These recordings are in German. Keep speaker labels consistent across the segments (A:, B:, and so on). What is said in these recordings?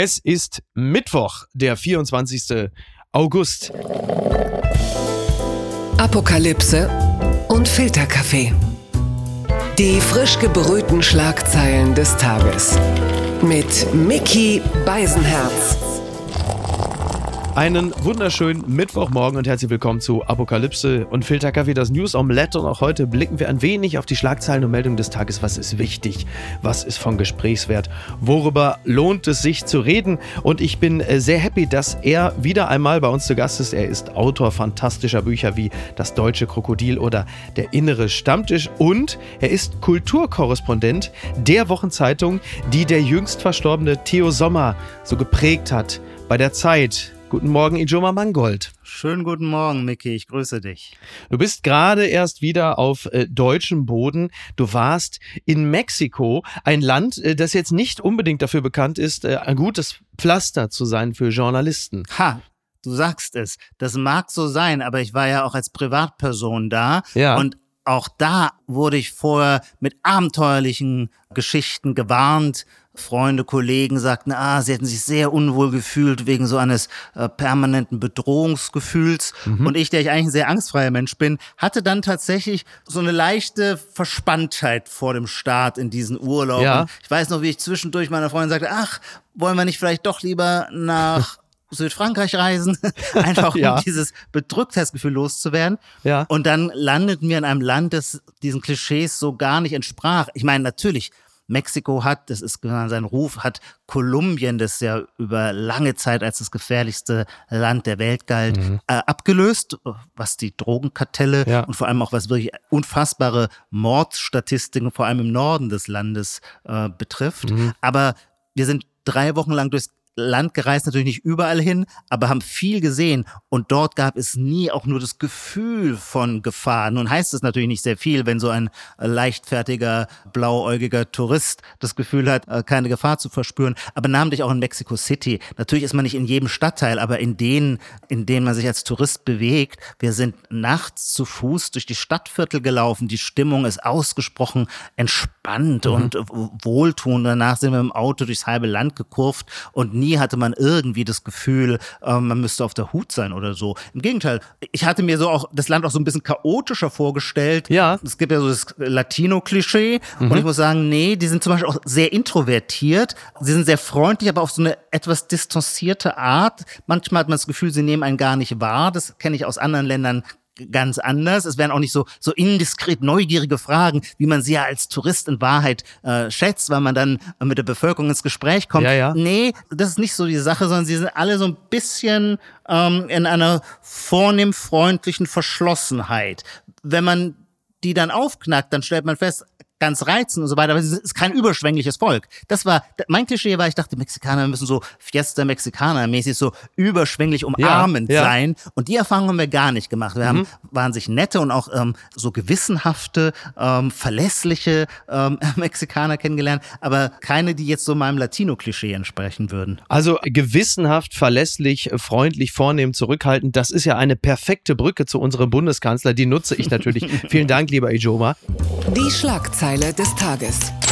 A: Es ist Mittwoch, der 24. August.
B: Apokalypse und Filterkaffee. Die frisch gebrühten Schlagzeilen des Tages. Mit Mickey Beisenherz.
A: Einen wunderschönen Mittwochmorgen und herzlich willkommen zu Apokalypse und Filterkaffee, das News Omelette. Und auch heute blicken wir ein wenig auf die Schlagzeilen und Meldungen des Tages. Was ist wichtig? Was ist von Gesprächswert? Worüber lohnt es sich zu reden? Und ich bin äh, sehr happy, dass er wieder einmal bei uns zu Gast ist. Er ist Autor fantastischer Bücher wie Das Deutsche Krokodil oder Der innere Stammtisch. Und er ist Kulturkorrespondent der Wochenzeitung, die der jüngst verstorbene Theo Sommer so geprägt hat. Bei der Zeit, Guten Morgen, Ijoma Mangold.
C: Schönen guten Morgen, Mickey. Ich grüße dich.
A: Du bist gerade erst wieder auf äh, deutschem Boden. Du warst in Mexiko, ein Land, äh, das jetzt nicht unbedingt dafür bekannt ist, äh, ein gutes Pflaster zu sein für Journalisten.
C: Ha, du sagst es. Das mag so sein, aber ich war ja auch als Privatperson da.
A: Ja.
C: Und auch da wurde ich vorher mit abenteuerlichen Geschichten gewarnt. Freunde, Kollegen sagten, ah, sie hätten sich sehr unwohl gefühlt wegen so eines äh, permanenten Bedrohungsgefühls. Mhm. Und ich, der ich eigentlich ein sehr angstfreier Mensch bin, hatte dann tatsächlich so eine leichte Verspanntheit vor dem Start in diesen Urlaub.
A: Ja.
C: Ich weiß noch, wie ich zwischendurch meiner Freundin sagte, ach, wollen wir nicht vielleicht doch lieber nach Südfrankreich reisen, einfach um
A: Ja.
C: dieses Bedrücktheitsgefühl loszuwerden.
A: Ja.
C: Und dann landeten wir in einem Land, das diesen Klischees so gar nicht entsprach. Ich meine, natürlich, Mexiko hat, das ist genau sein Ruf, hat Kolumbien, das ja über lange Zeit als das gefährlichste Land der Welt galt, äh, abgelöst, was die Drogenkartelle
A: Ja.
C: und vor allem auch was wirklich unfassbare Mordstatistiken, vor allem im Norden des Landes, äh, betrifft. Aber wir sind drei Wochen lang durchs Land gereist, natürlich nicht überall hin, aber haben viel gesehen und dort gab es nie auch nur das Gefühl von Gefahr. Nun heißt es natürlich nicht sehr viel, wenn so ein leichtfertiger, blauäugiger Tourist das Gefühl hat, äh, keine Gefahr zu verspüren, aber namentlich auch in Mexico City. Natürlich ist man nicht in jedem Stadtteil, aber in denen, in denen man sich als Tourist bewegt. Wir sind nachts zu Fuß durch die Stadtviertel gelaufen. Die Stimmung ist ausgesprochen entspannt und äh, wohltuend. Danach sind wir im Auto durchs halbe Land gekurvt und nie hatte man irgendwie das Gefühl, äh, man müsste auf der Hut sein oder so. Im Gegenteil, ich hatte mir so auch das Land auch so ein bisschen chaotischer vorgestellt.
A: Ja.
C: Es gibt ja so das Latino-Klischee und ich muss sagen, nee, die sind zum Beispiel auch sehr introvertiert. Sie sind sehr freundlich, aber auf so eine etwas distanzierte Art. Manchmal hat man das Gefühl, sie nehmen einen gar nicht wahr. Das kenne ich aus anderen Ländern ganz anders. Es werden auch nicht so, so indiskret neugierige Fragen, wie man sie ja als Tourist in Wahrheit äh, schätzt, weil man dann mit der Bevölkerung ins Gespräch kommt.
A: Ja, ja.
C: Nee, das ist nicht so die Sache, sondern sie sind alle so ein bisschen ähm, in einer vornehm freundlichen Verschlossenheit. Wenn man die dann aufknackt, dann stellt man fest, ganz reizend und so weiter, aber es ist kein überschwängliches Volk. Das war, mein Klischee war, ich dachte, Mexikaner müssen so Fiesta Mexicana mäßig so überschwänglich umarmend
A: ja.
C: sein. Und die Erfahrung haben wir gar nicht gemacht. Wir haben wahnsinnig nette und auch ähm, so gewissenhafte, ähm, verlässliche ähm, Mexikaner kennengelernt, aber keine, die jetzt so meinem Latino-Klischee entsprechen würden.
A: Also gewissenhaft, verlässlich, freundlich, vornehm, zurückhaltend. Das ist ja eine perfekte Brücke zu unserem Bundeskanzler. Die nutze ich natürlich. Vielen Dank, lieber Ijoma.
B: Die Schlagzeile des Tages.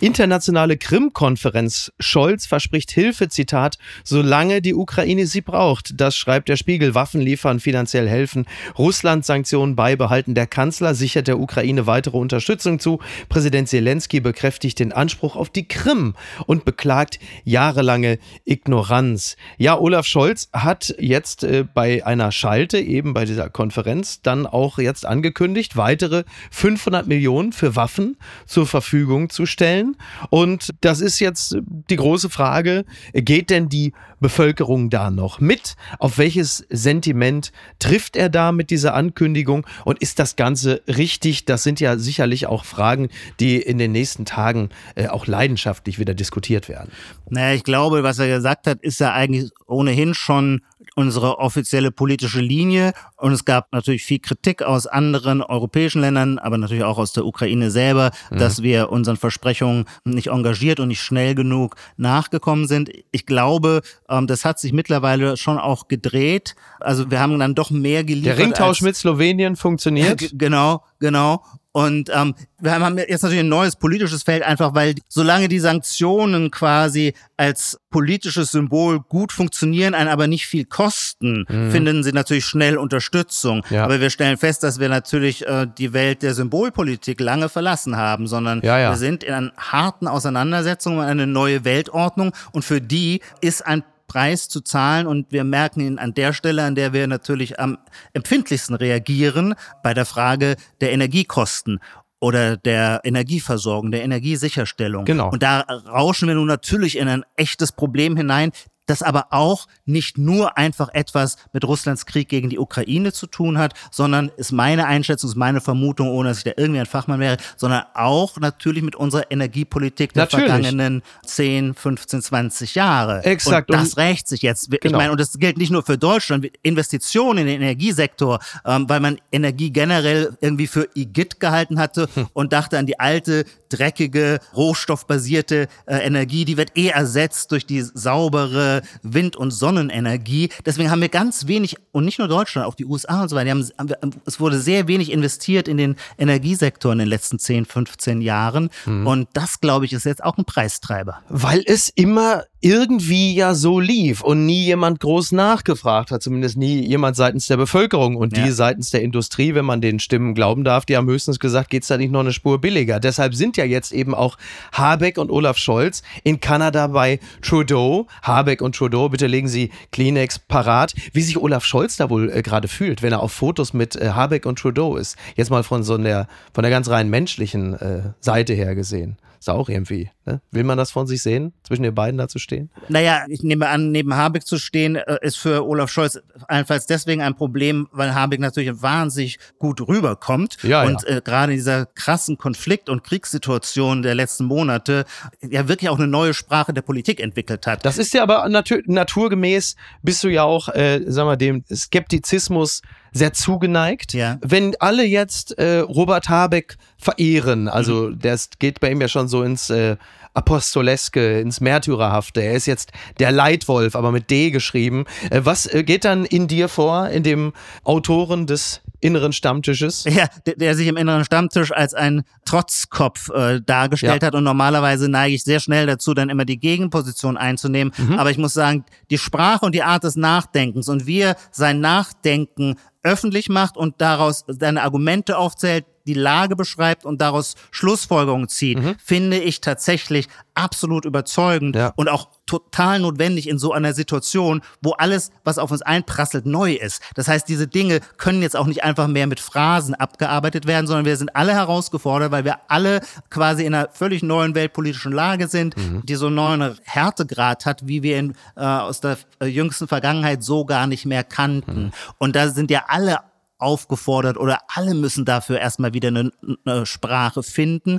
A: Internationale Krim-Konferenz. Scholz verspricht Hilfe, Zitat, solange die Ukraine sie braucht. Das schreibt der Spiegel. Waffen liefern, finanziell helfen. Russland Sanktionen beibehalten. Der Kanzler sichert der Ukraine weitere Unterstützung zu. Präsident Zelensky bekräftigt den Anspruch auf die Krim und beklagt jahrelange Ignoranz. Ja, Olaf Scholz hat jetzt äh, bei einer Schalte, eben bei dieser Konferenz, dann auch jetzt angekündigt, weitere 500 Millionen für Waffen zur Verfügung zu stellen. Und das ist jetzt die große Frage, geht denn die Bevölkerung da noch mit? Auf welches Sentiment trifft er da mit dieser Ankündigung? Und ist das Ganze richtig? Das sind ja sicherlich auch Fragen, die in den nächsten Tagen äh, auch leidenschaftlich wieder diskutiert werden.
C: Naja, ich glaube, was er gesagt hat, ist ja eigentlich ohnehin schon unsere offizielle politische Linie. Und es gab natürlich viel Kritik aus anderen europäischen Ländern, aber natürlich auch aus der Ukraine selber, dass wir unseren Versprechungen nicht engagiert und nicht schnell genug nachgekommen sind. Ich glaube, ähm, das hat sich mittlerweile schon auch gedreht. Also wir haben dann doch mehr geliefert.
A: Der Ringtausch mit Slowenien funktioniert.
C: Genau, genau. Und ähm, wir haben jetzt natürlich ein neues politisches Feld, einfach weil solange die Sanktionen quasi als politisches Symbol gut funktionieren, einen aber nicht viel kosten, mhm. finden sie natürlich schnell Unterstützung. Ja. Aber wir stellen fest, dass wir natürlich äh, die Welt der Symbolpolitik lange verlassen haben, sondern ja, ja. wir sind in einer harten Auseinandersetzung eine neue Weltordnung und für die ist ein Preis zu zahlen. Und wir merken ihn an der Stelle, an der wir natürlich am empfindlichsten reagieren, bei der Frage der Energiekosten oder der Energieversorgung, der Energiesicherstellung. Genau. Und da rauschen wir nun natürlich in ein echtes Problem hinein, das aber auch nicht nur einfach etwas mit Russlands Krieg gegen die Ukraine zu tun hat, sondern ist meine Einschätzung, ist meine Vermutung, ohne dass ich da irgendwie ein Fachmann wäre, sondern auch natürlich mit unserer Energiepolitik der natürlich. vergangenen 10, 15, 20 Jahre.
A: Exakt.
C: Und das rächt sich jetzt. Ich genau. meine, und das gilt nicht nur für Deutschland, Investitionen in den Energiesektor, ähm, weil man Energie generell irgendwie für Igitt gehalten hatte hm. und dachte an die alte, dreckige, rohstoffbasierte äh, Energie, die wird eh ersetzt durch die saubere Wind- und Sonnenenergie. Deswegen haben wir ganz wenig, und nicht nur Deutschland, auch die USA und so weiter, haben, es wurde sehr wenig investiert in den Energiesektor in den letzten 10, 15 Jahren. Mhm. Und das, glaube ich, ist jetzt auch ein Preistreiber.
A: Weil es immer irgendwie ja so lief und nie jemand groß nachgefragt hat, zumindest nie jemand seitens der Bevölkerung und ja. die seitens der Industrie, wenn man den Stimmen glauben darf, die haben höchstens gesagt, geht's da nicht noch eine Spur billiger. Deshalb sind ja jetzt eben auch Habeck und Olaf Scholz in Kanada bei Trudeau. Habeck und Trudeau, bitte legen Sie Kleenex parat. Wie sich Olaf Scholz da wohl äh, gerade fühlt, wenn er auf Fotos mit äh, Habeck und Trudeau ist. Jetzt mal von so der, von der ganz rein menschlichen äh, Seite her gesehen. Ist auch irgendwie. Ne? Will man das von sich sehen, zwischen den beiden da zu stehen?
C: Naja, ich nehme an, neben Habeck zu stehen, äh, ist für Olaf Scholz allenfalls deswegen ein Problem, weil Habeck natürlich wahnsinnig gut rüberkommt. Ja, und ja. Äh, gerade in dieser krassen Konflikt- und Kriegssituation der letzten Monate ja wirklich auch eine neue Sprache der Politik entwickelt hat.
A: Das ist ja aber natu naturgemäß, bist du ja auch, äh, sagen wir, dem Skeptizismus sehr zugeneigt. Ja. Wenn alle jetzt äh, Robert Habeck verehren, also mhm. das geht bei ihm ja schon so ins äh, Apostoleske, ins Märtyrerhafte. Er ist jetzt der Leitwolf, aber mit D geschrieben. Äh, was äh, geht dann in dir vor, in dem Autoren des inneren Stammtisches?
C: Ja, der, der sich im inneren Stammtisch als ein Trotzkopf äh, dargestellt ja. hat und normalerweise neige ich sehr schnell dazu, dann immer die Gegenposition einzunehmen. Mhm. Aber ich muss sagen, die Sprache und die Art des Nachdenkens und wie er sein Nachdenken öffentlich macht und daraus seine Argumente aufzählt, die Lage beschreibt und daraus Schlussfolgerungen zieht, mhm. finde ich tatsächlich absolut überzeugend ja. und auch total notwendig in so einer Situation, wo alles, was auf uns einprasselt, neu ist. Das heißt, diese Dinge können jetzt auch nicht einfach mehr mit Phrasen abgearbeitet werden, sondern wir sind alle herausgefordert, weil wir alle quasi in einer völlig neuen weltpolitischen Lage sind, mhm. die so einen neuen Härtegrad hat, wie wir ihn äh, aus der äh, jüngsten Vergangenheit so gar nicht mehr kannten. Mhm. Und da sind ja alle aufgefordert oder alle müssen dafür erstmal wieder eine, eine Sprache finden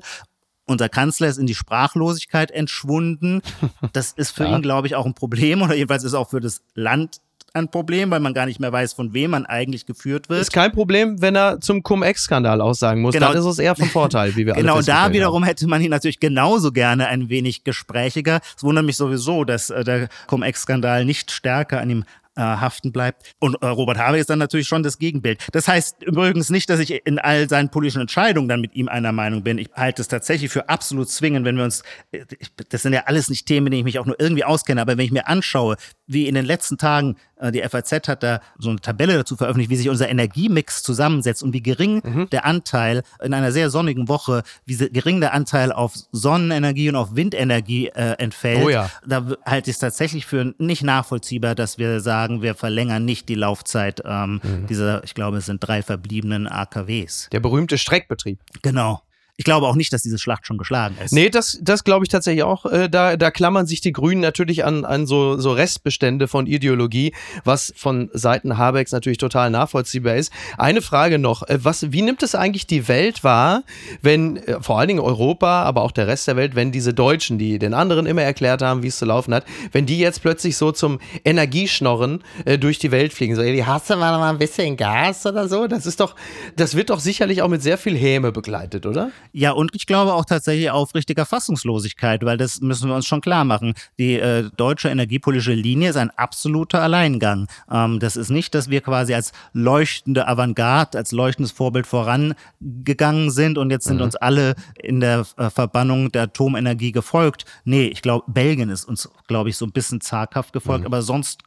C: unser Kanzler ist in die Sprachlosigkeit entschwunden. Das ist für ja. ihn, glaube ich, auch ein Problem oder jedenfalls ist auch für das Land ein Problem, weil man gar nicht mehr weiß, von wem man eigentlich geführt wird.
A: Ist kein Problem, wenn er zum Cum-Ex-Skandal aussagen muss. Genau. Dann ist es eher von Vorteil, wie wir
C: Genau, da wiederum haben. hätte man ihn natürlich genauso gerne ein wenig gesprächiger. Es wundert mich sowieso, dass äh, der Cum-Ex-Skandal nicht stärker an ihm äh, haften bleibt. Und äh, Robert Habeck ist dann natürlich schon das Gegenbild. Das heißt übrigens nicht, dass ich in all seinen politischen Entscheidungen dann mit ihm einer Meinung bin. Ich halte es tatsächlich für absolut zwingend, wenn wir uns, äh, das sind ja alles nicht Themen, mit denen ich mich auch nur irgendwie auskenne, aber wenn ich mir anschaue, wie in den letzten Tagen äh, die FAZ hat da so eine Tabelle dazu veröffentlicht, wie sich unser Energiemix zusammensetzt und wie gering mhm. der Anteil in einer sehr sonnigen Woche, wie gering der Anteil auf Sonnenenergie und auf Windenergie äh, entfällt. Oh ja. Da halte ich es tatsächlich für nicht nachvollziehbar, dass wir sagen, wir verlängern nicht die Laufzeit ähm, mhm. dieser, ich glaube, es sind drei verbliebenen AKWs.
A: Der berühmte Streckbetrieb.
C: Genau. Ich glaube auch nicht, dass diese Schlacht schon geschlagen ist.
A: Nee, das, das glaube ich tatsächlich auch. Äh, da, da klammern sich die Grünen natürlich an, an so, so Restbestände von Ideologie, was von Seiten Habecks natürlich total nachvollziehbar ist. Eine Frage noch. Äh, was, wie nimmt es eigentlich die Welt wahr, wenn, äh, vor allen Dingen Europa, aber auch der Rest der Welt, wenn diese Deutschen, die den anderen immer erklärt haben, wie es zu laufen hat, wenn die jetzt plötzlich so zum Energieschnorren durch die Welt fliegen? So, ey, die hast du mal ein bisschen Gas oder so? Das ist doch, das wird doch sicherlich auch mit sehr viel Häme begleitet, oder?
C: Ja, und ich glaube auch tatsächlich aufrichtiger Fassungslosigkeit, weil das müssen wir uns schon klar machen. Die äh, deutsche energiepolitische Linie ist ein absoluter Alleingang. Ähm, das ist nicht, dass wir quasi als leuchtende Avantgarde, als leuchtendes Vorbild vorangegangen sind und jetzt sind mhm. uns alle in der äh, Verbannung der Atomenergie gefolgt. Nee, ich glaube, Belgien ist uns, glaube ich, so ein bisschen zaghaft gefolgt, mhm. aber sonst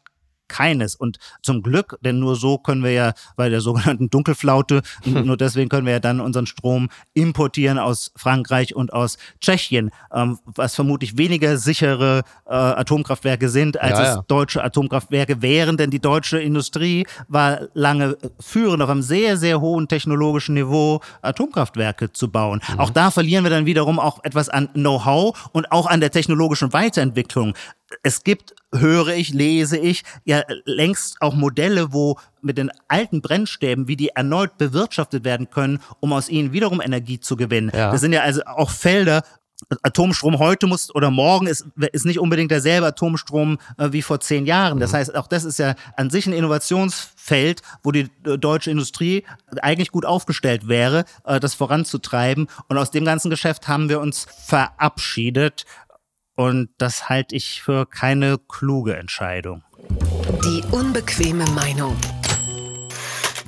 C: keines. Und zum Glück, denn nur so können wir ja bei der sogenannten Dunkelflaute, nur deswegen können wir ja dann unseren Strom importieren aus Frankreich und aus Tschechien, ähm, was vermutlich weniger sichere äh, Atomkraftwerke sind, als ja, ja. es deutsche Atomkraftwerke wären, denn die deutsche Industrie war lange führend auf einem sehr, sehr hohen technologischen Niveau, Atomkraftwerke zu bauen. Mhm. Auch da verlieren wir dann wiederum auch etwas an Know-how und auch an der technologischen Weiterentwicklung es gibt, höre ich, lese ich, ja längst auch Modelle, wo mit den alten Brennstäben, wie die erneut bewirtschaftet werden können, um aus ihnen wiederum Energie zu gewinnen. Ja. Das sind ja also auch Felder, Atomstrom heute muss oder morgen ist, ist nicht unbedingt derselbe Atomstrom äh, wie vor zehn Jahren. Das mhm. heißt, auch das ist ja an sich ein Innovationsfeld, wo die äh, deutsche Industrie eigentlich gut aufgestellt wäre, äh, das voranzutreiben. Und aus dem ganzen Geschäft haben wir uns verabschiedet. Und das halte ich für keine kluge Entscheidung.
B: Die unbequeme Meinung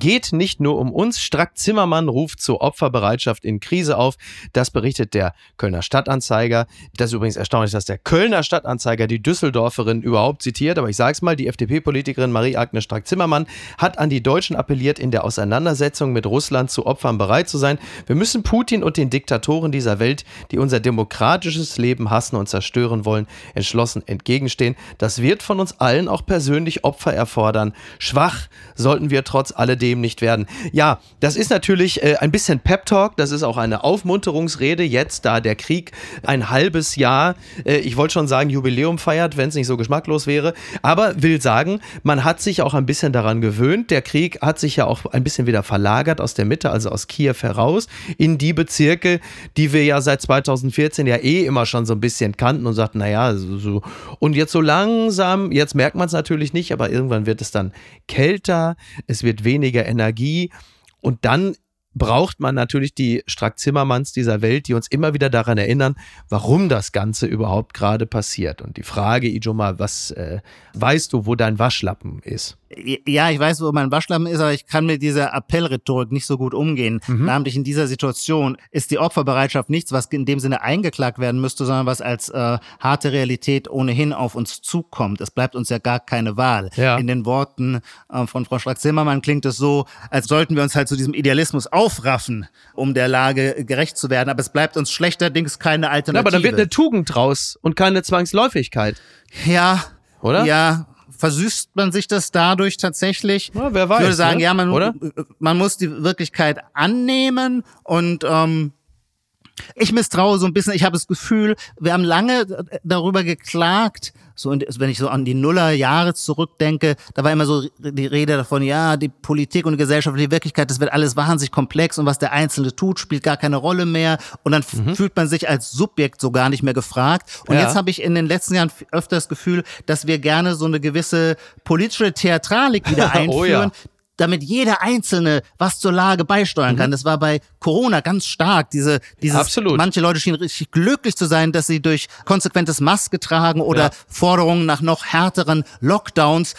A: geht nicht nur um uns. Strack Zimmermann ruft zur Opferbereitschaft in Krise auf. Das berichtet der Kölner Stadtanzeiger. Das ist übrigens erstaunlich, dass der Kölner Stadtanzeiger die Düsseldorferin überhaupt zitiert. Aber ich sage es mal, die FDP-Politikerin Marie-Agnes Strack-Zimmermann hat an die Deutschen appelliert, in der Auseinandersetzung mit Russland zu Opfern bereit zu sein. Wir müssen Putin und den Diktatoren dieser Welt, die unser demokratisches Leben hassen und zerstören wollen, entschlossen entgegenstehen. Das wird von uns allen auch persönlich Opfer erfordern. Schwach sollten wir trotz alledem dem nicht werden. Ja, das ist natürlich äh, ein bisschen Pep Talk, das ist auch eine Aufmunterungsrede, jetzt da der Krieg ein halbes Jahr, äh, ich wollte schon sagen Jubiläum feiert, wenn es nicht so geschmacklos wäre, aber will sagen, man hat sich auch ein bisschen daran gewöhnt. Der Krieg hat sich ja auch ein bisschen wieder verlagert aus der Mitte, also aus Kiew heraus, in die Bezirke, die wir ja seit 2014 ja eh immer schon so ein bisschen kannten und sagten, naja, so, so. und jetzt so langsam, jetzt merkt man es natürlich nicht, aber irgendwann wird es dann kälter, es wird weniger weniger Energie. Und dann braucht man natürlich die Strack-Zimmermanns dieser Welt, die uns immer wieder daran erinnern, warum das Ganze überhaupt gerade passiert. Und die Frage, Ijoma, was äh, weißt du, wo dein Waschlappen ist?
C: Ja, ich weiß, wo mein Waschlappen ist, aber ich kann mit dieser Appellrhetorik nicht so gut umgehen. Mhm. Namentlich in dieser Situation ist die Opferbereitschaft nichts, was in dem Sinne eingeklagt werden müsste, sondern was als äh, harte Realität ohnehin auf uns zukommt. Es bleibt uns ja gar keine Wahl. Ja. In den Worten äh, von Frau Strack-Zimmermann klingt es so, als sollten wir uns halt zu diesem Idealismus aufraffen, um der Lage gerecht zu werden. Aber es bleibt uns schlechterdings keine Alternative. Ja,
A: aber dann wird eine Tugend draus und keine Zwangsläufigkeit.
C: Ja. Oder? Ja, versüßt man sich das dadurch tatsächlich? Ja, wer weiß. Ich würde sagen, ne? ja, man, Oder? man muss die Wirklichkeit annehmen und ähm, ich misstraue so ein bisschen. Ich habe das Gefühl, wir haben lange darüber geklagt, so wenn ich so an die Nullerjahre zurückdenke, da war immer so die Rede davon, ja, die Politik und die Gesellschaft, die Wirklichkeit, das wird alles wahnsinnig komplex und was der Einzelne tut, spielt gar keine Rolle mehr und dann mhm. fühlt man sich als Subjekt so gar nicht mehr gefragt. Und ja. jetzt habe ich in den letzten Jahren öfter das Gefühl, dass wir gerne so eine gewisse politische Theatralik wieder einführen, oh ja damit jeder Einzelne was zur Lage beisteuern kann. Mhm. Das war bei Corona ganz stark. Diese, dieses, Absolut. Manche Leute schienen richtig glücklich zu sein, dass sie durch konsequentes Maske tragen oder ja. Forderungen nach noch härteren Lockdowns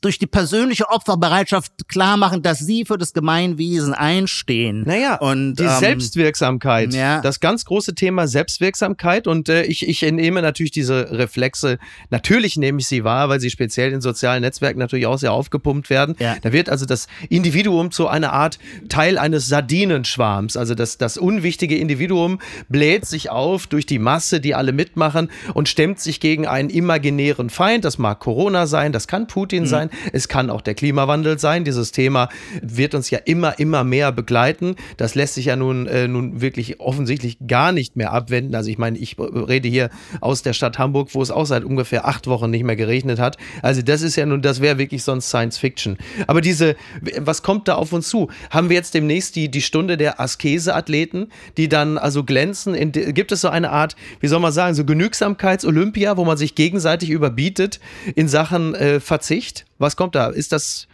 C: durch die persönliche Opferbereitschaft klar machen, dass sie für das Gemeinwesen einstehen.
A: Naja, und die ähm, Selbstwirksamkeit, ja. das ganz große Thema Selbstwirksamkeit und äh, ich, ich nehme natürlich diese Reflexe, natürlich nehme ich sie wahr, weil sie speziell in sozialen Netzwerken natürlich auch sehr aufgepumpt werden. Ja. Da wird also das Individuum zu einer Art Teil eines Sardinenschwarms, also das, das unwichtige Individuum bläht sich auf durch die Masse, die alle mitmachen und stemmt sich gegen einen imaginären Feind, das mag Corona sein, das kann Putin mhm. sein, es kann auch der Klimawandel sein. Dieses Thema wird uns ja immer, immer mehr begleiten. Das lässt sich ja nun, äh, nun wirklich offensichtlich gar nicht mehr abwenden. Also ich meine, ich rede hier aus der Stadt Hamburg, wo es auch seit ungefähr acht Wochen nicht mehr geregnet hat. Also das ist ja nun, das wäre wirklich sonst Science Fiction. Aber diese, was kommt da auf uns zu? Haben wir jetzt demnächst die, die Stunde der Askese-Athleten, die dann also glänzen? In, gibt es so eine Art, wie soll man sagen, so Genügsamkeits-Olympia, wo man sich gegenseitig überbietet in Sachen äh, Verzicht? Was kommt da? Ist das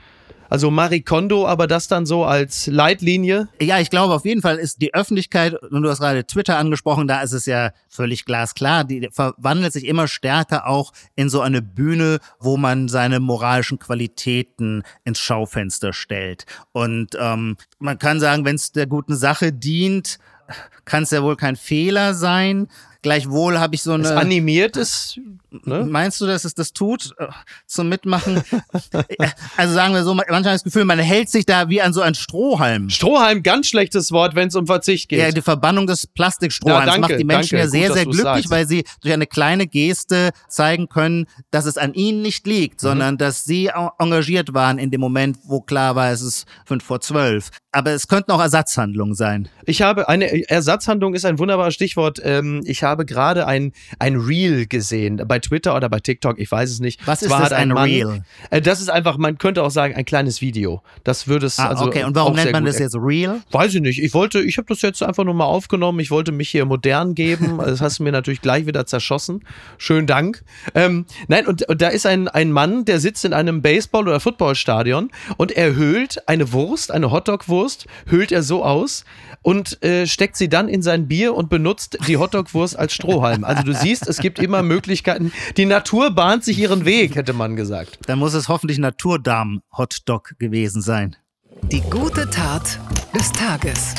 A: Also Marie Kondo, aber das dann so als Leitlinie?
C: Ja, ich glaube auf jeden Fall ist die Öffentlichkeit, und du hast gerade Twitter angesprochen, da ist es ja völlig glasklar, die verwandelt sich immer stärker auch in so eine Bühne, wo man seine moralischen Qualitäten ins Schaufenster stellt. Und ähm, man kann sagen, wenn es der guten Sache dient, kann es ja wohl kein Fehler sein. Gleichwohl habe ich so eine. Es
A: animiert ist.
C: Ne? Meinst du, dass es das tut äh, zum Mitmachen? also sagen wir so, manchmal das Gefühl, man hält sich da wie an so ein Strohhalm.
A: Strohhalm, ganz schlechtes Wort, wenn es um Verzicht geht.
C: Ja, die Verbannung des Plastikstrohhalms ja, danke, macht die Menschen danke, ja sehr, gut, sehr glücklich, sagst. weil sie durch eine kleine Geste zeigen können, dass es an ihnen nicht liegt, mhm. sondern dass sie engagiert waren in dem Moment, wo klar war, es ist fünf vor zwölf. Aber es könnten auch Ersatzhandlungen sein.
A: Ich habe eine Ersatzhandlung ist ein wunderbares Stichwort. Ähm, ich habe habe gerade ein, ein Reel gesehen, bei Twitter oder bei TikTok, ich weiß es nicht.
C: Was ist das ein, Mann, Reel?
A: Äh, das ist einfach, man könnte auch sagen, ein kleines Video. Das würde es
C: ah,
A: also.
C: Okay, und warum nennt man das jetzt Reel?
A: Weiß ich nicht. Ich wollte, ich habe das jetzt einfach nur mal aufgenommen. Ich wollte mich hier modern geben. Das hast du mir natürlich gleich wieder zerschossen. Schönen Dank. Ähm, nein, und, und da ist ein, ein Mann, der sitzt in einem Baseball- oder Footballstadion und er höhlt eine Wurst, eine Hotdog-Wurst, höhlt er so aus und äh, steckt sie dann in sein Bier und benutzt die Hotdog-Wurst als Strohhalm. Also du siehst, es gibt immer Möglichkeiten. Die Natur bahnt sich ihren Weg, hätte man gesagt.
C: Dann muss es hoffentlich Naturdarm-Hotdog gewesen sein.
B: Die gute Tat des Tages.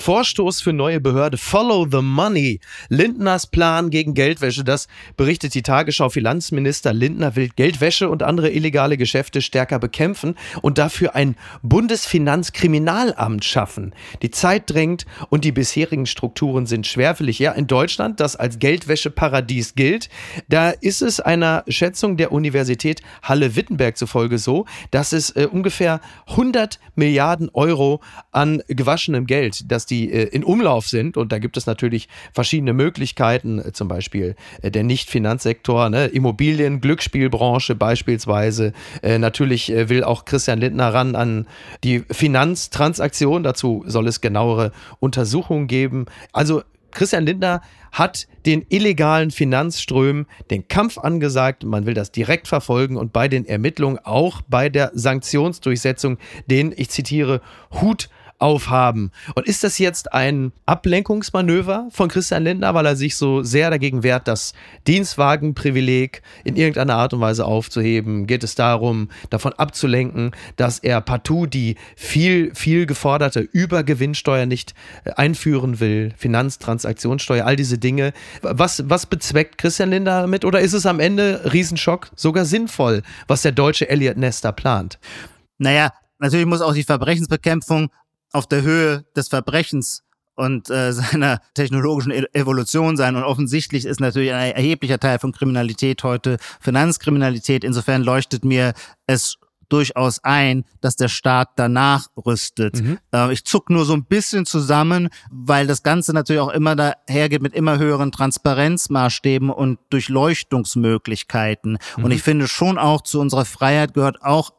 A: Vorstoß für neue Behörde. Follow the money. Lindners Plan gegen Geldwäsche. Das berichtet die Tagesschau. Finanzminister Lindner will Geldwäsche und andere illegale Geschäfte stärker bekämpfen und dafür ein Bundesfinanzkriminalamt schaffen. Die Zeit drängt und die bisherigen Strukturen sind schwerfällig. Ja, in Deutschland, das als Geldwäscheparadies gilt, da ist es einer Schätzung der Universität Halle-Wittenberg zufolge so, dass es äh, ungefähr 100 Milliarden Euro an gewaschenem Geld, das die äh, in Umlauf sind. Und da gibt es natürlich verschiedene Möglichkeiten, äh, zum Beispiel äh, der Nicht-Finanzsektor, ne? Immobilien, Glücksspielbranche beispielsweise. Äh, natürlich äh, will auch Christian Lindner ran an die Finanztransaktion. Dazu soll es genauere Untersuchungen geben. Also Christian Lindner hat den illegalen Finanzströmen den Kampf angesagt. Man will das direkt verfolgen und bei den Ermittlungen, auch bei der Sanktionsdurchsetzung, den, ich zitiere, Hut aufhaben. Und ist das jetzt ein Ablenkungsmanöver von Christian Lindner, weil er sich so sehr dagegen wehrt, das Dienstwagenprivileg in irgendeiner Art und Weise aufzuheben? Geht es darum, davon abzulenken, dass er partout die viel, viel geforderte Übergewinnsteuer nicht äh, einführen will, Finanztransaktionssteuer, all diese Dinge. Was, was bezweckt Christian Lindner damit? Oder ist es am Ende Riesenschock sogar sinnvoll, was der deutsche Elliot Nester plant?
C: Naja, natürlich muss auch die Verbrechensbekämpfung auf der Höhe des Verbrechens und äh, seiner technologischen e-, Evolution sein. Und offensichtlich ist natürlich ein erheblicher Teil von Kriminalität heute Finanzkriminalität. Insofern leuchtet mir es durchaus ein, dass der Staat danach rüstet. Mhm. Äh, ich zuck nur so ein bisschen zusammen, weil das Ganze natürlich auch immer dahergeht mit immer höheren Transparenzmaßstäben und Durchleuchtungsmöglichkeiten. Mhm. Und ich finde schon auch zu unserer Freiheit gehört auch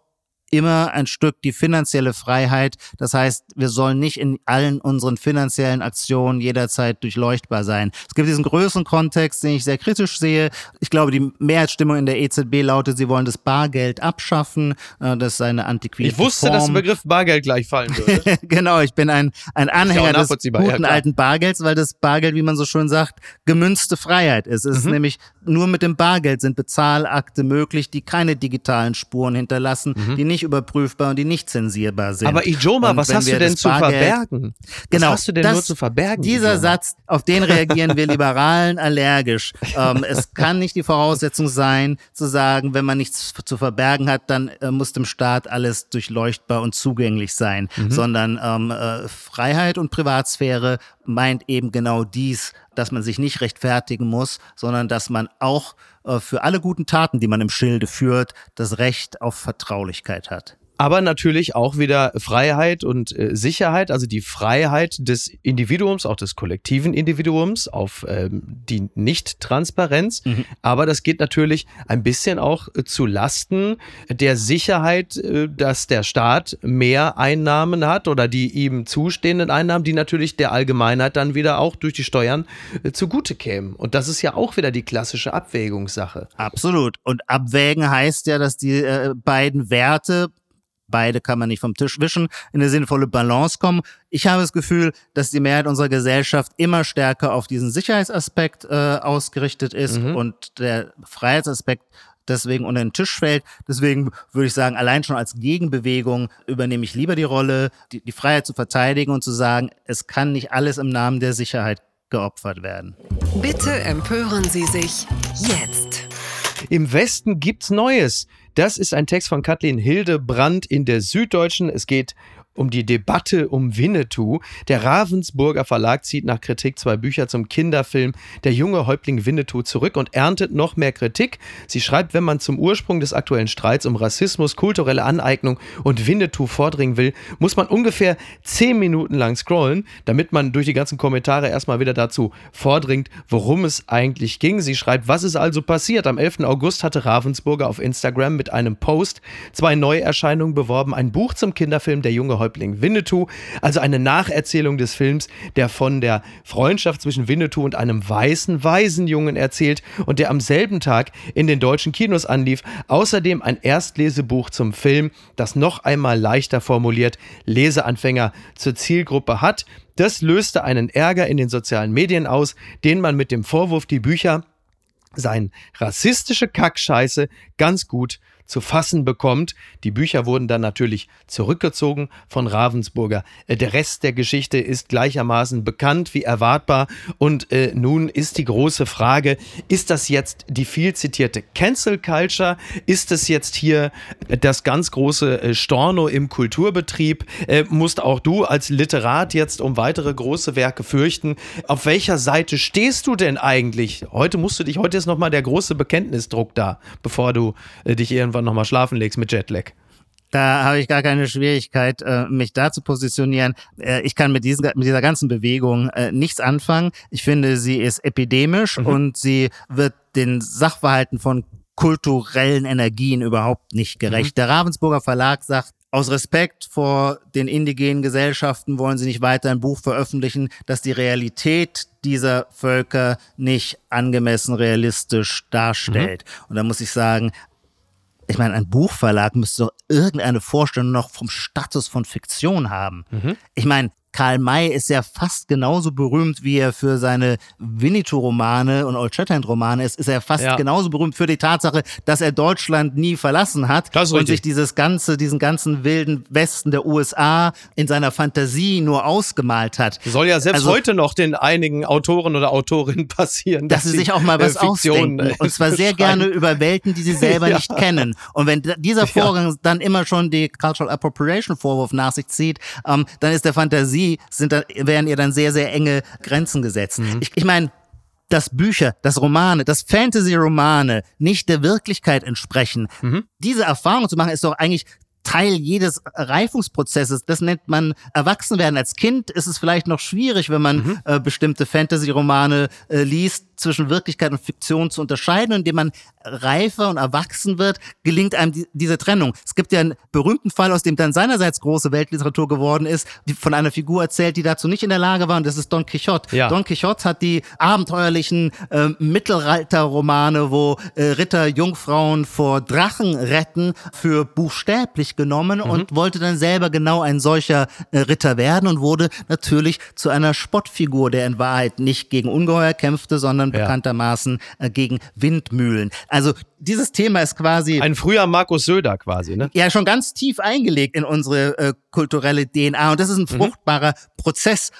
C: immer ein Stück die finanzielle Freiheit. Das heißt, wir sollen nicht in allen unseren finanziellen Aktionen jederzeit durchleuchtbar sein. Es gibt diesen größeren Kontext, den ich sehr kritisch sehe. Ich glaube, die Mehrheitsstimmung in der EZB lautet, sie wollen das Bargeld abschaffen. Äh, das ist eine antiquite
A: Ich wusste, Form. dass der Begriff Bargeld gleich fallen würde.
C: genau, ich bin ein, ein Anhänger des guten ja, alten Bargelds, weil das Bargeld, wie man so schön sagt, gemünzte Freiheit ist. Es mhm. ist nämlich nur mit dem Bargeld sind Bezahlakte möglich, die keine digitalen Spuren hinterlassen, mhm. die nicht nicht überprüfbar und die nicht zensierbar sind.
A: Aber Ijoma, was hast du denn zu verbergen?
C: Genau,
A: was hast du denn das, nur zu verbergen?
C: Dieser Ijoma? Satz, auf den reagieren wir Liberalen allergisch. Ähm, es kann nicht die Voraussetzung sein, zu sagen, wenn man nichts zu verbergen hat, dann äh, muss dem Staat alles durchleuchtbar und zugänglich sein, mhm. sondern ähm, äh, Freiheit und Privatsphäre meint eben genau dies, dass man sich nicht rechtfertigen muss, sondern dass man auch äh, für alle guten Taten, die man im Schilde führt, das Recht auf Vertraulichkeit hat
A: aber natürlich auch wieder Freiheit und äh, Sicherheit, also die Freiheit des Individuums, auch des kollektiven Individuums auf ähm, die Nicht-Transparenz. Mhm. Aber das geht natürlich ein bisschen auch äh, zu Lasten der Sicherheit, äh, dass der Staat mehr Einnahmen hat oder die ihm zustehenden Einnahmen, die natürlich der Allgemeinheit dann wieder auch durch die Steuern äh, zugute kämen. Und das ist ja auch wieder die klassische Abwägungssache.
C: Absolut. Und abwägen heißt ja, dass die äh, beiden Werte beide kann man nicht vom Tisch wischen, in eine sinnvolle Balance kommen. Ich habe das Gefühl, dass die Mehrheit unserer Gesellschaft immer stärker auf diesen Sicherheitsaspekt äh, ausgerichtet ist mhm. und der Freiheitsaspekt deswegen unter den Tisch fällt. Deswegen würde ich sagen, allein schon als Gegenbewegung übernehme ich lieber die Rolle, die, die Freiheit zu verteidigen und zu sagen, es kann nicht alles im Namen der Sicherheit geopfert werden.
B: Bitte empören Sie sich jetzt.
A: Im Westen gibt's Neues. Das ist ein Text von Kathleen Hildebrand in der Süddeutschen. Es geht um die Debatte um Winnetou. Der Ravensburger Verlag zieht nach Kritik zwei Bücher zum Kinderfilm Der junge Häuptling Winnetou zurück und erntet noch mehr Kritik. Sie schreibt, wenn man zum Ursprung des aktuellen Streits um Rassismus, kulturelle Aneignung und Winnetou vordringen will, muss man ungefähr zehn Minuten lang scrollen, damit man durch die ganzen Kommentare erstmal wieder dazu vordringt, worum es eigentlich ging. Sie schreibt, was ist also passiert? Am 11. August hatte Ravensburger auf Instagram mit einem Post zwei Neuerscheinungen beworben. Ein Buch zum Kinderfilm Der junge Häuptling Winnetou, also eine Nacherzählung des Films, der von der Freundschaft zwischen Winnetou und einem weißen Waisenjungen erzählt und der am selben Tag in den deutschen Kinos anlief. Außerdem ein Erstlesebuch zum Film, das noch einmal leichter formuliert Leseanfänger zur Zielgruppe hat. Das löste einen Ärger in den sozialen Medien aus, den man mit dem Vorwurf, die Bücher seien rassistische Kackscheiße ganz gut zu fassen bekommt. Die Bücher wurden dann natürlich zurückgezogen von Ravensburger. Äh, der Rest der Geschichte ist gleichermaßen bekannt wie erwartbar. Und äh, nun ist die große Frage, ist das jetzt die viel zitierte Cancel Culture? Ist es jetzt hier das ganz große äh, Storno im Kulturbetrieb? Äh, musst auch du als Literat jetzt um weitere große Werke fürchten? Auf welcher Seite stehst du denn eigentlich? Heute musst du dich, heute ist nochmal der große Bekenntnisdruck da, bevor du äh, dich irgendwann irgendwann nochmal schlafen legst mit Jetlag.
C: Da habe ich gar keine Schwierigkeit, äh, mich da zu positionieren. Äh, ich kann mit, diesen, mit dieser ganzen Bewegung äh, nichts anfangen. Ich finde, sie ist epidemisch mhm. und sie wird den Sachverhalten von kulturellen Energien überhaupt nicht gerecht. Mhm. Der Ravensburger Verlag sagt, aus Respekt vor den indigenen Gesellschaften wollen sie nicht weiter ein Buch veröffentlichen, das die Realität dieser Völker nicht angemessen realistisch darstellt. Mhm. Und da muss ich sagen, ich meine, ein Buchverlag müsste doch irgendeine Vorstellung noch vom Status von Fiktion haben. Mhm. Ich meine, Karl May ist ja fast genauso berühmt, wie er für seine Winnetou-Romane und Old Shatterhand-Romane ist, ist er fast ja. genauso berühmt für die Tatsache, dass er Deutschland nie verlassen hat und richtig. sich dieses ganze, diesen ganzen wilden Westen der USA in seiner Fantasie nur ausgemalt hat.
A: Soll ja selbst also, heute noch den einigen Autoren oder Autorinnen passieren,
C: dass, dass sie sich auch mal was äh, Fiktion, ausdenken und zwar sehr gerne über Welten, die sie selber ja. nicht kennen. Und wenn dieser Vorgang dann immer schon die Cultural Appropriation Vorwurf nach sich zieht, ähm, dann ist der Fantasie Fantasie sind dann, werden ihr dann sehr, sehr enge Grenzen gesetzt. Mhm. Ich, ich meine, dass Bücher, dass Romane, dass Fantasy-Romane nicht der Wirklichkeit entsprechen. Mhm. Diese Erfahrung zu machen, ist doch eigentlich Teil jedes Reifungsprozesses. Das nennt man Erwachsenwerden. Als Kind ist es vielleicht noch schwierig, wenn man mhm. äh, bestimmte Fantasy-Romane äh, liest, zwischen Wirklichkeit und Fiktion zu unterscheiden. indem man reifer und erwachsen wird, gelingt einem die, diese Trennung. Es gibt ja einen berühmten Fall, aus dem dann seinerseits große Weltliteratur geworden ist, die von einer Figur erzählt, die dazu nicht in der Lage war, und das ist Don Quixote. Ja. Don Quixote hat die abenteuerlichen äh, Mittelreiterromane, wo äh, Ritter Jungfrauen vor Drachen retten, für buchstäblich genommen mhm. und wollte dann selber genau ein solcher äh, Ritter werden und wurde natürlich zu einer Spottfigur, der in Wahrheit nicht gegen Ungeheuer kämpfte, sondern ja. bekanntermaßen äh, gegen Windmühlen. Also dieses Thema ist quasi
A: ein früher Markus Söder quasi, ne?
C: Ja, schon ganz tief eingelegt in unsere äh, kulturelle DNA und das ist ein mhm. fruchtbarer mhm. Prozess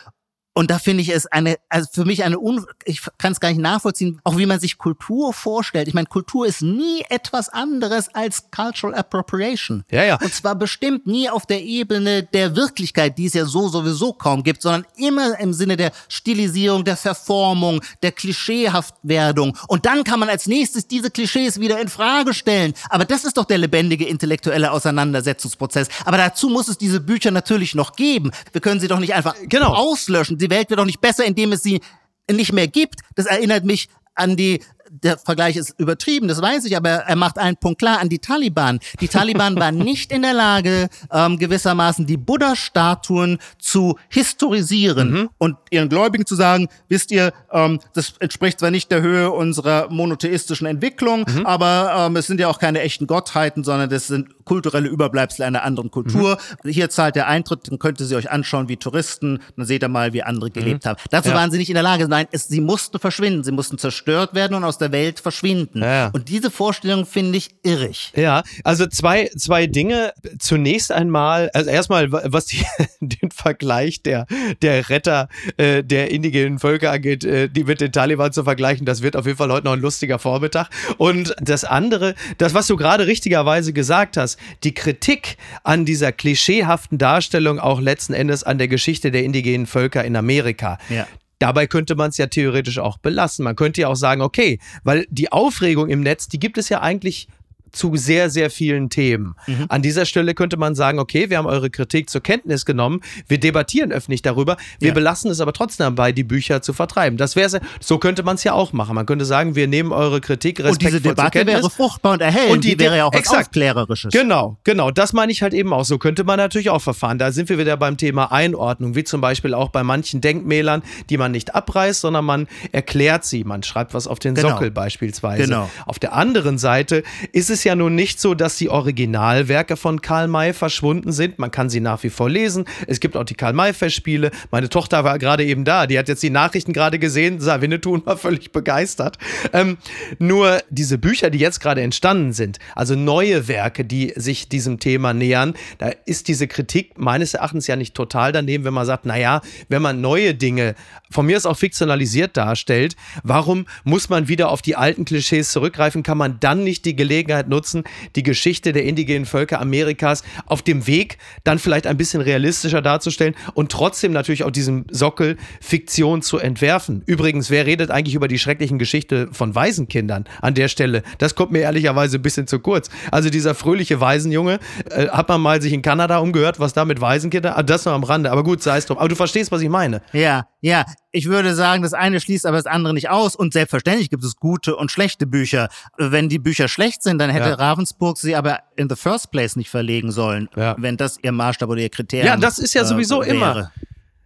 C: und da finde ich es eine, also für mich eine, Un ich kann es gar nicht nachvollziehen, auch wie man sich Kultur vorstellt. Ich meine, Kultur ist nie etwas anderes als Cultural Appropriation.
A: Ja, ja.
C: Und zwar bestimmt nie auf der Ebene der Wirklichkeit, die es ja so sowieso kaum gibt, sondern immer im Sinne der Stilisierung, der Verformung, der Klischeehaftwerdung. Und dann kann man als nächstes diese Klischees wieder in Frage stellen. Aber das ist doch der lebendige intellektuelle Auseinandersetzungsprozess. Aber dazu muss es diese Bücher natürlich noch geben. Wir können sie doch nicht einfach genau. auslöschen die Welt wird doch nicht besser, indem es sie nicht mehr gibt. Das erinnert mich an die der Vergleich ist übertrieben, das weiß ich, aber er macht einen Punkt klar an die Taliban. Die Taliban waren nicht in der Lage, ähm, gewissermaßen die Buddha-Statuen zu historisieren mhm. und ihren Gläubigen zu sagen, wisst ihr, ähm, das entspricht zwar nicht der Höhe unserer monotheistischen Entwicklung, mhm. aber ähm, es sind ja auch keine echten Gottheiten, sondern das sind kulturelle Überbleibsel einer anderen Kultur. Mhm. Hier zahlt der Eintritt, dann könnt ihr sie euch anschauen wie Touristen, dann seht ihr mal, wie andere gelebt mhm. haben. Dazu ja. waren sie nicht in der Lage. Nein, es, sie mussten verschwinden, sie mussten zerstört werden und aus der Welt verschwinden. Ja. Und diese Vorstellung finde ich irrig.
A: Ja, also zwei, zwei Dinge. Zunächst einmal, also erstmal, was die, den Vergleich der, der Retter äh, der indigenen Völker angeht, äh, die mit den Taliban zu vergleichen, das wird auf jeden Fall heute noch ein lustiger Vormittag. Und das andere, das, was du gerade richtigerweise gesagt hast, die Kritik an dieser klischeehaften Darstellung auch letzten Endes an der Geschichte der indigenen Völker in Amerika. Ja. Dabei könnte man es ja theoretisch auch belassen. Man könnte ja auch sagen, okay, weil die Aufregung im Netz, die gibt es ja eigentlich zu sehr, sehr vielen Themen. Mhm. An dieser Stelle könnte man sagen, okay, wir haben eure Kritik zur Kenntnis genommen, wir debattieren öffentlich darüber, wir ja. belassen es aber trotzdem dabei, die Bücher zu vertreiben. Das wäre so könnte man es ja auch machen. Man könnte sagen, wir nehmen eure Kritik respektvoll Und diese
C: Debatte wäre fruchtbar und erhellend, und die, die wäre ja auch was exakt, Aufklärerisches.
A: Genau, genau, das meine ich halt eben auch. So könnte man natürlich auch verfahren. Da sind wir wieder beim Thema Einordnung, wie zum Beispiel auch bei manchen Denkmälern, die man nicht abreißt, sondern man erklärt sie, man schreibt was auf den genau. Sockel beispielsweise. Genau. Auf der anderen Seite ist es ja nun nicht so, dass die Originalwerke von Karl May verschwunden sind. Man kann sie nach wie vor lesen. Es gibt auch die Karl May Festspiele. Meine Tochter war gerade eben da. Die hat jetzt die Nachrichten gerade gesehen, sah Winnetou und war völlig begeistert. Ähm, nur diese Bücher, die jetzt gerade entstanden sind, also neue Werke, die sich diesem Thema nähern, da ist diese Kritik meines Erachtens ja nicht total daneben, wenn man sagt, naja, wenn man neue Dinge, von mir ist auch fiktionalisiert darstellt, warum muss man wieder auf die alten Klischees zurückgreifen? Kann man dann nicht die Gelegenheit nutzen, die Geschichte der indigenen Völker Amerikas auf dem Weg dann vielleicht ein bisschen realistischer darzustellen und trotzdem natürlich auch diesen Sockel Fiktion zu entwerfen. Übrigens, wer redet eigentlich über die schrecklichen Geschichte von Waisenkindern an der Stelle? Das kommt mir ehrlicherweise ein bisschen zu kurz. Also dieser fröhliche Waisenjunge, äh, hat man mal sich in Kanada umgehört, was da mit Waisenkindern, ah, das noch am Rande, aber gut, sei es drum. Aber du verstehst, was ich meine.
C: Ja, ja, ich würde sagen, das eine schließt aber das andere nicht aus. Und selbstverständlich gibt es gute und schlechte Bücher. Wenn die Bücher schlecht sind, dann hätte ja. Ravensburg sie aber in the first place nicht verlegen sollen, ja. wenn das ihr Maßstab oder ihr Kriterium
A: Ja, das ist ja sowieso äh, immer.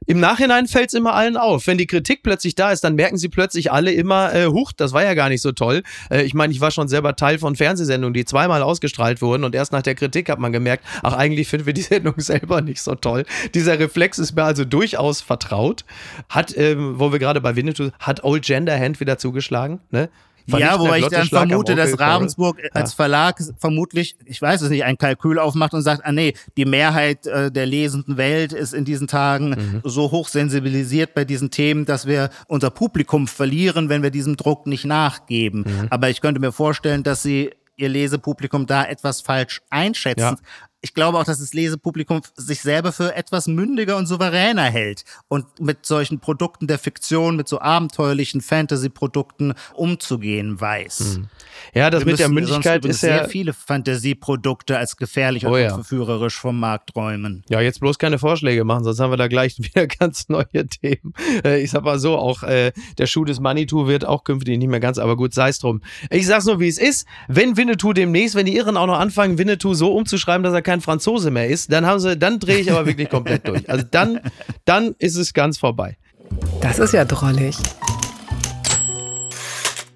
A: Im Nachhinein fällt es immer allen auf. Wenn die Kritik plötzlich da ist, dann merken sie plötzlich alle immer, äh, huch, das war ja gar nicht so toll. Äh, ich meine, ich war schon selber Teil von Fernsehsendungen, die zweimal ausgestrahlt wurden und erst nach der Kritik hat man gemerkt, ach, eigentlich finden wir die Sendung selber nicht so toll. Dieser Reflex ist mir also durchaus vertraut. Hat, ähm, wo wir gerade bei Winnetou, hat Old Gender Hand wieder zugeschlagen, ne?
C: Ja, wobei ich dann vermute, dass Ravensburg ja. als Verlag vermutlich, ich weiß es nicht, ein Kalkül aufmacht und sagt, ah nee, die Mehrheit äh, der lesenden Welt ist in diesen Tagen mhm. so hoch sensibilisiert bei diesen Themen, dass wir unser Publikum verlieren, wenn wir diesem Druck nicht nachgeben. Mhm. Aber ich könnte mir vorstellen, dass sie ihr Lesepublikum da etwas falsch einschätzen. Ja ich glaube auch, dass das Lesepublikum sich selber für etwas mündiger und souveräner hält und mit solchen Produkten der Fiktion, mit so abenteuerlichen Fantasy-Produkten umzugehen weiß. Hm.
A: Ja, das Wir mit der Mündigkeit ist
C: ja sehr viele Fantasieprodukte als gefährlich oh, und verführerisch vom Markt räumen.
A: Ja, jetzt bloß keine Vorschläge machen, sonst haben wir da gleich wieder ganz neue Themen. Äh, ich sag mal so, auch äh, der Schuh des Manitou wird auch künftig nicht mehr ganz, aber gut, sei es drum. Ich sag's nur, wie es ist. Wenn Winnetou demnächst, wenn die Irren auch noch anfangen, Winnetou so umzuschreiben, dass er kein Franzose mehr ist, dann haben sie, dann drehe ich aber wirklich komplett durch. Also dann, dann ist es ganz vorbei.
B: Das ist ja drollig.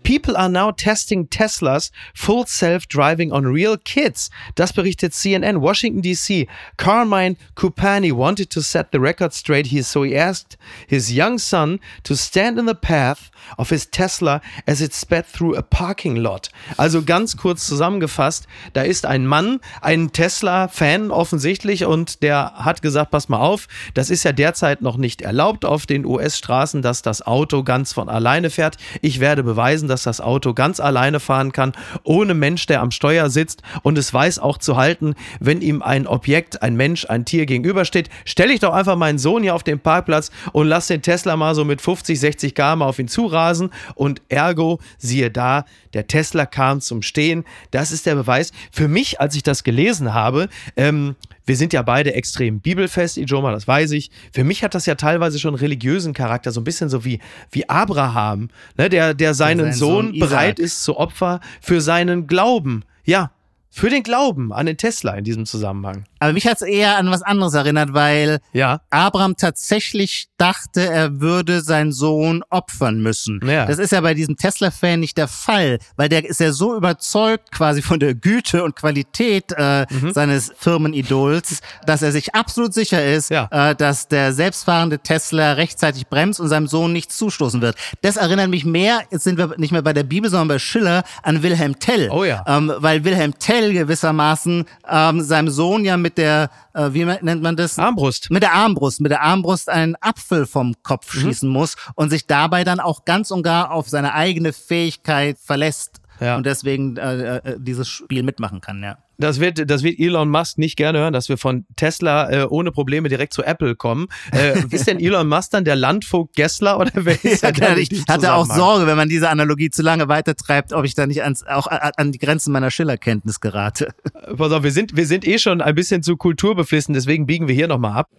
A: People are now testing Teslas full self-driving on real kids. Das berichtet CNN. Washington DC. Carmine Kupani wanted to set the record straight, so he asked his young son to stand in the path of his Tesla as it sped through a parking lot. Also ganz kurz zusammengefasst, da ist ein Mann, ein Tesla-Fan offensichtlich und der hat gesagt, pass mal auf, das ist ja derzeit noch nicht erlaubt auf den US-Straßen, dass das Auto ganz von alleine fährt. Ich werde beweisen, dass das Auto ganz alleine fahren kann, ohne Mensch, der am Steuer sitzt und es weiß auch zu halten, wenn ihm ein Objekt, ein Mensch, ein Tier gegenübersteht. Stelle ich doch einfach meinen Sohn hier auf den Parkplatz und lass den Tesla mal so mit 50, 60 km auf ihn zurasen und ergo, siehe da, der Tesla kam zum Stehen. Das ist der Beweis. Für mich, als ich das gelesen habe, ähm, wir sind ja beide extrem bibelfest, Ijoma, das weiß ich. Für mich hat das ja teilweise schon religiösen Charakter, so ein bisschen so wie, wie Abraham, ne, der, der seinen Sohn, Sohn bereit ist zu Opfer für seinen Glauben. Ja, für den Glauben an den Tesla in diesem Zusammenhang.
C: Aber mich hat's eher an was anderes erinnert, weil
A: Ja.
C: Abraham tatsächlich dachte, er würde seinen Sohn opfern müssen.
A: Ja.
C: Das ist ja bei diesem Tesla-Fan nicht der Fall, weil der ist ja so überzeugt quasi von der Güte und Qualität äh,
A: Mhm.
C: seines Firmenidols, dass er sich absolut sicher ist,
A: Ja.
C: äh, dass der selbstfahrende Tesla rechtzeitig bremst und seinem Sohn nicht zustoßen wird. Das erinnert mich mehr, jetzt sind wir nicht mehr bei der Bibel, sondern bei Schiller, an Wilhelm Tell.
A: Oh ja.
C: Ähm, weil Wilhelm Tell gewissermaßen ähm, seinem Sohn ja mit der, äh, wie nennt man das?
A: Armbrust.
C: mit der Armbrust, mit der Armbrust einen Apfel vom Kopf
A: Mhm.
C: schießen muss und sich dabei dann auch ganz und gar auf seine eigene Fähigkeit verlässt
A: Ja.
C: und deswegen äh, äh, dieses Spiel mitmachen kann, ja.
A: Das wird, das wird Elon Musk nicht gerne hören, dass wir von Tesla äh, ohne Probleme direkt zu Apple kommen. Äh, ist denn Elon Musk dann der Landvogt Gessler oder wer ist
C: Ja,
A: er denn in
C: ich hatte auch? Sorge, wenn man diese Analogie zu lange weitertreibt, ob ich da nicht ans, auch a- an die Grenzen meiner Schillerkenntnis gerate.
A: Pass auf, wir sind, wir sind eh schon ein bisschen zu kulturbeflissen, deswegen biegen wir hier nochmal ab.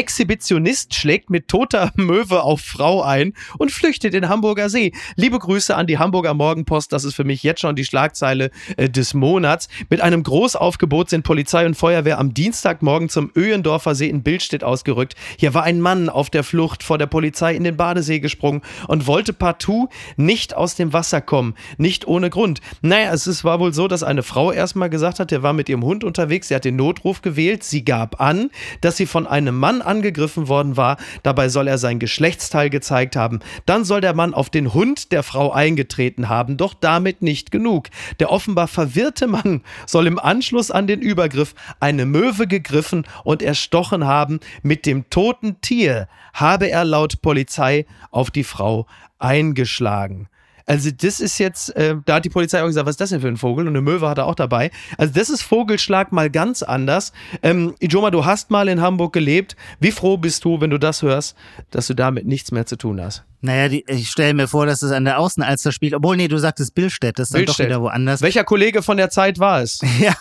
A: Exhibitionist schlägt mit toter Möwe auf Frau ein und flüchtet in Hamburger See. Liebe Grüße an die Hamburger Morgenpost. Das ist für mich jetzt schon die Schlagzeile äh, des Monats. Mit einem Großaufgebot sind Polizei und Feuerwehr am Dienstagmorgen zum Öhendorfer See in Bildstedt ausgerückt. Hier war ein Mann auf der Flucht vor der Polizei in den Badesee gesprungen und wollte partout nicht aus dem Wasser kommen. Nicht ohne Grund. Naja, es ist, war wohl so, dass eine Frau erstmal gesagt hat, der war mit ihrem Hund unterwegs. Sie hat den Notruf gewählt. Sie gab an, dass sie von einem Mann angegriffen worden war. Dabei soll er sein Geschlechtsteil gezeigt haben. Dann soll der Mann auf den Hund der Frau eingetreten haben. Doch damit nicht genug. Der offenbar verwirrte Mann soll im Anschluss an den Übergriff eine Möwe gegriffen und erstochen haben. Mit dem toten Tier habe er laut Polizei auf die Frau eingeschlagen. Also das ist jetzt, äh, da hat die Polizei auch gesagt, was ist das denn für ein Vogel? Und eine Möwe hat er auch dabei. Also das ist Vogelschlag mal ganz anders. Ähm, Ijoma, du hast mal in Hamburg gelebt. Wie froh bist du, wenn du das hörst, dass du damit nichts mehr zu tun hast?
C: Naja, die, ich stelle mir vor, dass es an der Außenalster spielt. Obwohl, nee, du sagtest Billstedt, das ist dann
A: Billstedt.
C: doch wieder woanders.
A: Welcher Kollege von der Zeit war es?
C: Ja,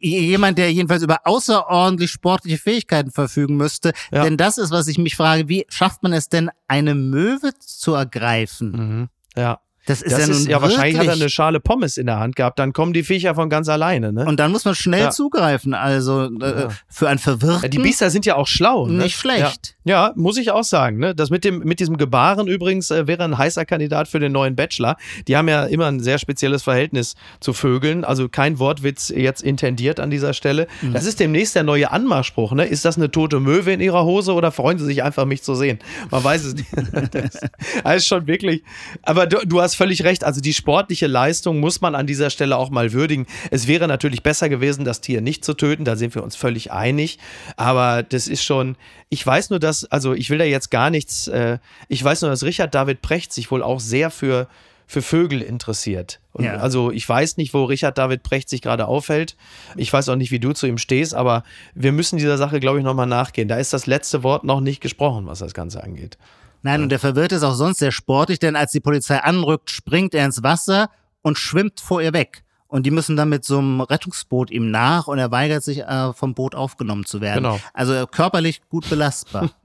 C: jemand, der jedenfalls über außerordentlich sportliche Fähigkeiten verfügen müsste.
A: Ja.
C: Denn das ist, was ich mich frage, wie schafft man es denn, eine Möwe zu ergreifen?
A: Mhm. Ja.
C: Das ist
A: Das
C: ja nun
A: ist, ja, wahrscheinlich hat er eine Schale Pommes in der Hand gehabt. Dann kommen die Viecher von ganz alleine, ne?
C: Und dann muss man schnell
A: Ja.
C: zugreifen. Also äh, für einen Verwirrten
A: Ja, die Biester sind ja auch schlau. Ne?
C: nicht schlecht.
A: Ja, ja, muss ich auch sagen. Ne? Das mit, dem, mit diesem Gebaren übrigens äh, wäre ein heißer Kandidat für den neuen Bachelor. Die haben ja immer ein sehr spezielles Verhältnis zu Vögeln. Also kein Wortwitz jetzt intendiert an dieser Stelle.
C: Mhm.
A: Das ist demnächst der neue Anmachspruch. Ne? Ist das eine tote Möwe in ihrer Hose oder freuen sie sich einfach, mich zu sehen? Man weiß es nicht. das das ist schon wirklich. Aber du, du hast völlig recht. Also die sportliche Leistung muss man an dieser Stelle auch mal würdigen. Es wäre natürlich besser gewesen, das Tier nicht zu töten. Da sind wir uns völlig einig. Aber das ist schon. Ich weiß nur, dass, also ich will da jetzt gar nichts. Äh, ich weiß nur, dass Richard David Precht sich wohl auch sehr für für Vögel interessiert.
C: Ja.
A: Also ich weiß nicht, wo Richard David Precht sich gerade aufhält. Ich weiß auch nicht, wie du zu ihm stehst, aber wir müssen dieser Sache, glaube ich, nochmal nachgehen. Da ist das letzte Wort noch nicht gesprochen, was das Ganze angeht.
C: Nein, und der Verwirrte ist auch sonst sehr sportlich, denn als die Polizei anrückt, springt er ins Wasser und schwimmt vor ihr weg. Und die müssen dann mit so einem Rettungsboot ihm nach und er weigert sich, äh, vom Boot aufgenommen zu werden.
A: Genau.
C: Also körperlich gut belastbar.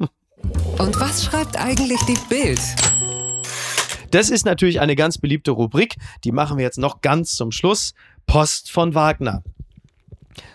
B: Und was schreibt eigentlich die Bild?
A: Das ist natürlich eine ganz beliebte Rubrik. Die machen wir jetzt noch ganz zum Schluss. Post von Wagner.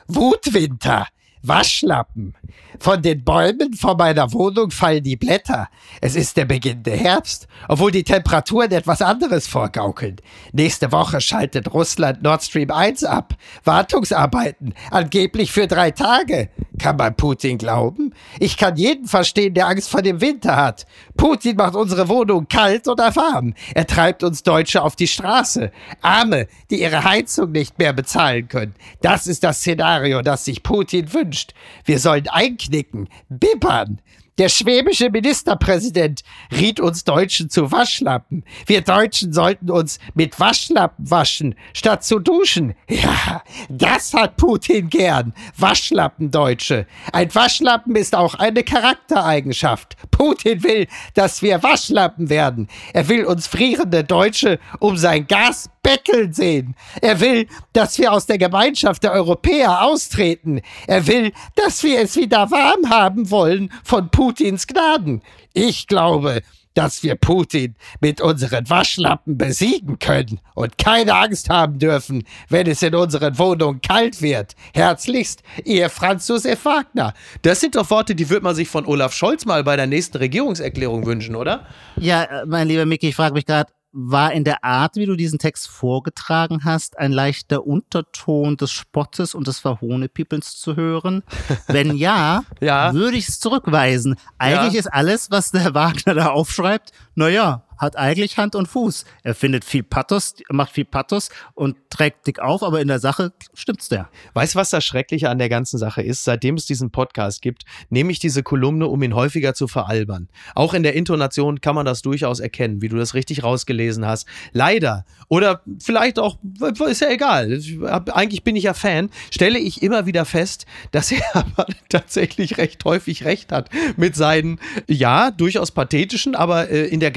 D: Wutwinter, Waschlappen. Von den Bäumen vor meiner Wohnung fallen die Blätter. Es ist der beginnende Herbst, obwohl die Temperaturen etwas anderes vorgaukeln. Nächste Woche schaltet Russland Nord Stream 1 ab. Wartungsarbeiten, angeblich für drei Tage. Kann man Putin glauben? Ich kann jeden verstehen, der Angst vor dem Winter hat. Putin macht unsere Wohnung kalt oder warm. Er treibt uns Deutsche auf die Straße. Arme, die ihre Heizung nicht mehr bezahlen können. Das ist das Szenario, das sich Putin wünscht. Wir sollen einknicken, bibbern. Der schwäbische Ministerpräsident riet uns Deutschen zu Waschlappen. Wir Deutschen sollten uns mit Waschlappen waschen, statt zu duschen. Ja, das hat Putin gern. Waschlappendeutsche. Ein Waschlappen ist auch eine Charaktereigenschaft. Putin will, dass wir Waschlappen werden. Er will uns frierende Deutsche um sein Gas betteln sehen. Er will, dass wir aus der Gemeinschaft der Europäer austreten. Er will, dass wir es wieder warm haben wollen von Putins Gnaden. Ich glaube, dass wir Putin mit unseren Waschlappen besiegen können und keine Angst haben dürfen, wenn es in unseren Wohnungen kalt wird. Herzlichst, Ihr Franz Josef Wagner.
A: Das sind doch Worte, die würde man sich von Olaf Scholz mal bei der nächsten Regierungserklärung wünschen, oder?
C: Ja, äh, mein lieber Micky, ich frage mich gerade, war in der Art, wie du diesen Text vorgetragen hast, ein leichter Unterton des Spottes und des Verhohnepiepelns zu hören? Wenn ja,
A: Ja.
C: würde ich es zurückweisen. Eigentlich
A: Ja.
C: ist alles, was der Wagner da aufschreibt, naja, hat eigentlich Hand und Fuß. Er findet viel Pathos, macht viel Pathos und trägt dick auf, aber in der Sache stimmt's der.
A: Weißt du, was das Schreckliche an der ganzen Sache ist? Seitdem es diesen Podcast gibt, nehme ich diese Kolumne, um ihn häufiger zu veralbern. Auch in der Intonation kann man das durchaus erkennen, wie du das richtig rausgelesen hast. Leider, oder vielleicht auch, ist ja egal, eigentlich bin ich ja Fan, stelle ich immer wieder fest, dass er aber tatsächlich recht häufig recht hat mit seinen, ja, durchaus pathetischen, aber äh, in der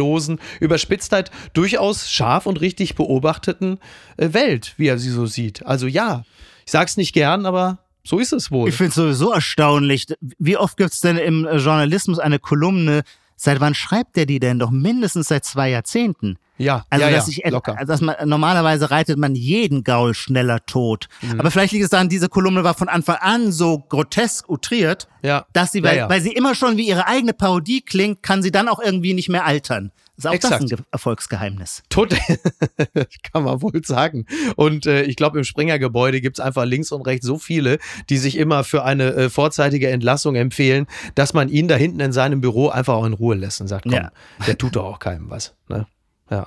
A: gnadenlosen Überspitztheit durchaus scharf und richtig beobachteten äh, Welt, wie er sie so sieht. Also ja, ich sag's nicht gern, aber so ist es wohl.
C: Ich finde es sowieso erstaunlich. Wie oft gibt's denn im äh, Journalismus eine Kolumne? Seit wann schreibt der die denn? Doch mindestens seit zwei Jahrzehnten.
A: Ja,
C: Also,
A: ja,
C: dass
A: ja,
C: ich,
A: locker.
C: dass man, normalerweise reitet man jeden Gaul schneller tot.
A: Mhm.
C: Aber vielleicht liegt es daran, diese Kolumne war von Anfang an so grotesk outriert,
A: Ja.
C: dass sie, weil,
A: ja.
C: weil sie immer schon wie ihre eigene Parodie klingt, kann sie dann auch irgendwie nicht mehr altern. Ist auch das
A: Exakt.
C: ein Ge Erfolgsgeheimnis.
A: Tot kann man wohl sagen. Und äh, ich glaube, im Springer-Gebäude gibt's einfach links und rechts so viele, die sich immer für eine äh, vorzeitige Entlassung empfehlen, dass man ihn da hinten in seinem Büro einfach auch in Ruhe lässt und sagt, komm,
C: Ja.
A: der tut doch auch keinem was. Ne? Ja.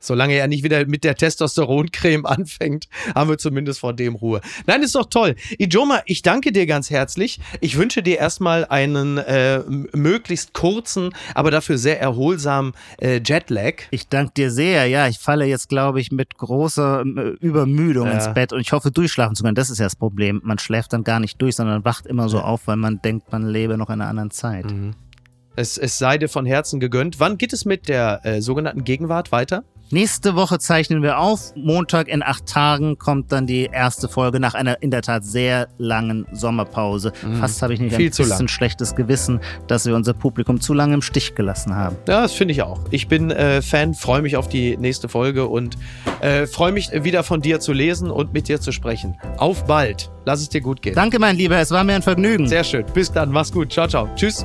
A: Solange er nicht wieder mit der Testosteroncreme anfängt, haben wir zumindest vor dem Ruhe. Nein, ist doch toll. Ijoma, ich danke dir ganz herzlich. Ich wünsche dir erstmal einen äh, möglichst kurzen, aber dafür sehr erholsamen äh, Jetlag.
C: Ich danke dir sehr. Ja, ich falle jetzt, glaube ich, mit großer Übermüdung
A: Ja.
C: ins Bett und ich hoffe, durchschlafen zu können. Das ist ja das Problem. Man schläft dann gar nicht durch, sondern wacht immer so auf, weil man denkt, man lebe noch in einer anderen Zeit.
A: Es, es sei dir von Herzen gegönnt. Wann geht es mit der äh, sogenannten Gegenwart weiter?
C: Nächste Woche zeichnen wir auf. Montag in acht Tagen kommt dann die erste Folge nach einer in der Tat sehr langen Sommerpause. Fast habe ich nicht
A: Mhm. Viel
C: ein bisschen
A: lang.
C: schlechtes Gewissen, dass wir unser Publikum zu lange im Stich gelassen haben.
A: Ja, das finde ich auch. Ich bin äh, Fan, freue mich auf die nächste Folge und äh, freue mich wieder von dir zu lesen und mit dir zu sprechen. Auf bald. Lass es dir gut gehen.
C: Danke, mein Lieber. Es war mir ein Vergnügen.
A: Sehr schön. Bis dann. Mach's gut. Ciao, ciao. Tschüss.